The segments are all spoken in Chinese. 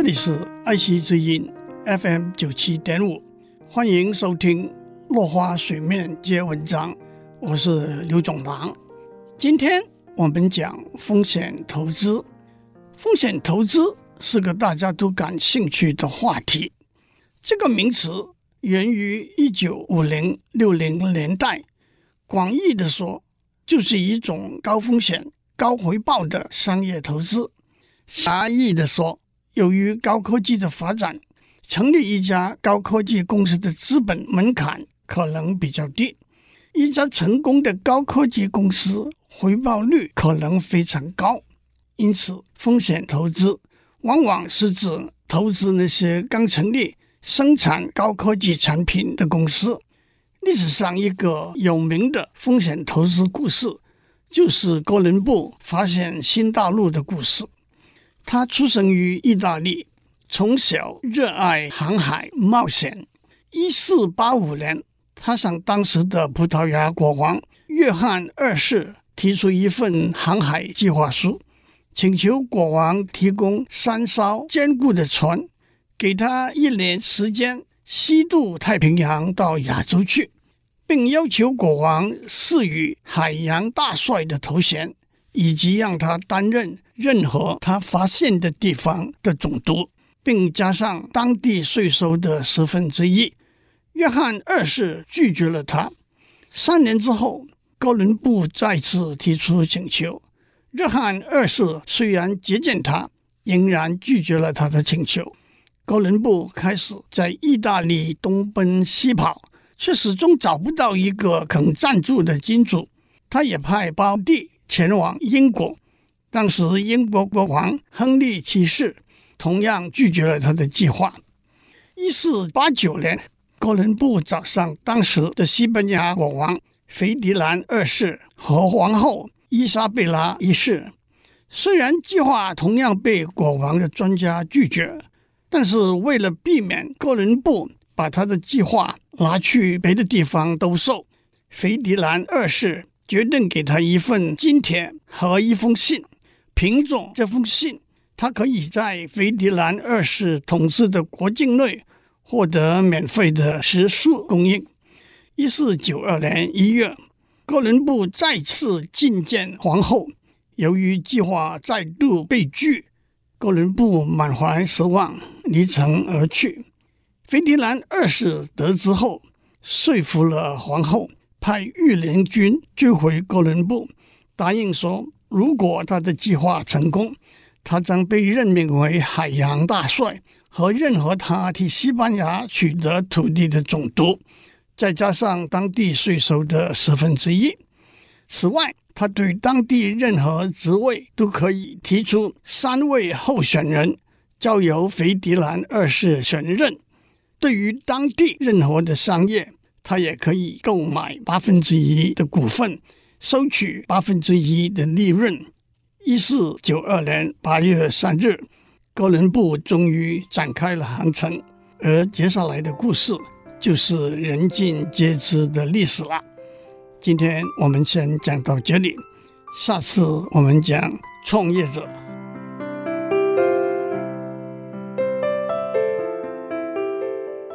这里是爱惜之音 FM 九七点五，欢迎收听落花水面皆文章，我是刘总郎。今天我们讲风险投资。风险投资是个大家都感兴趣的话题。这个名词源于一九五零六零年代，广义的说，就是一种高风险高回报的商业投资；狭义的说，由于高科技的发展，成立一家高科技公司的资本门槛可能比较低，一家成功的高科技公司回报率可能非常高。因此，风险投资往往是指投资那些刚成立、生产高科技产品的公司。历史上一个有名的风险投资故事，就是哥伦布发现新大陆的故事。他出生于意大利，从小热爱航海冒险。一四八五年，他向当时的葡萄牙国王约翰二世提出一份航海计划书，请求国王提供三艘坚固的船，给他一年时间西渡太平洋到亚洲去，并要求国王赐予海洋大帅的头衔。以及让他担任任何他发现的地方的总督，并加上当地税收的十分之一。约翰二世拒绝了他。三年之后，哥伦布再次提出请求。约翰二世虽然接见他，仍然拒绝了他的请求。哥伦布开始在意大利东奔西跑，却始终找不到一个肯赞助的金主。他也派胞弟。前往英国，当时英国国王亨利七世同样拒绝了他的计划。一四八九年，哥伦布找上当时的西班牙国王斐迪南二世和皇后伊莎贝拉一世。虽然计划同样被国王的专家拒绝，但是为了避免哥伦布把他的计划拿去别的地方兜售，斐迪南二世。决定给他一份金帖和一封信，凭着这封信，他可以在斐迪南二世统治的国境内获得免费的食宿供应。一四九二年一月，哥伦布再次觐见皇后，由于计划再度被拒，哥伦布满怀失望，离城而去。斐迪南二世得知后，说服了皇后。派御林军追回哥伦布，答应说，如果他的计划成功，他将被任命为海洋大帅和任何他替西班牙取得土地的总督，再加上当地税收的十分之一。此外，他对当地任何职位都可以提出三位候选人，交由斐迪南二世选任。对于当地任何的商业。他也可以购买八分之一的股份，收取八分之一的利润。一四九二年八月三日，哥伦布终于展开了航程，而接下来的故事就是人尽皆知的历史了。今天我们先讲到这里，下次我们讲创业者。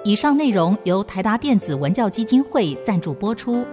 以上内容由台达电子文教基金会赞助播出。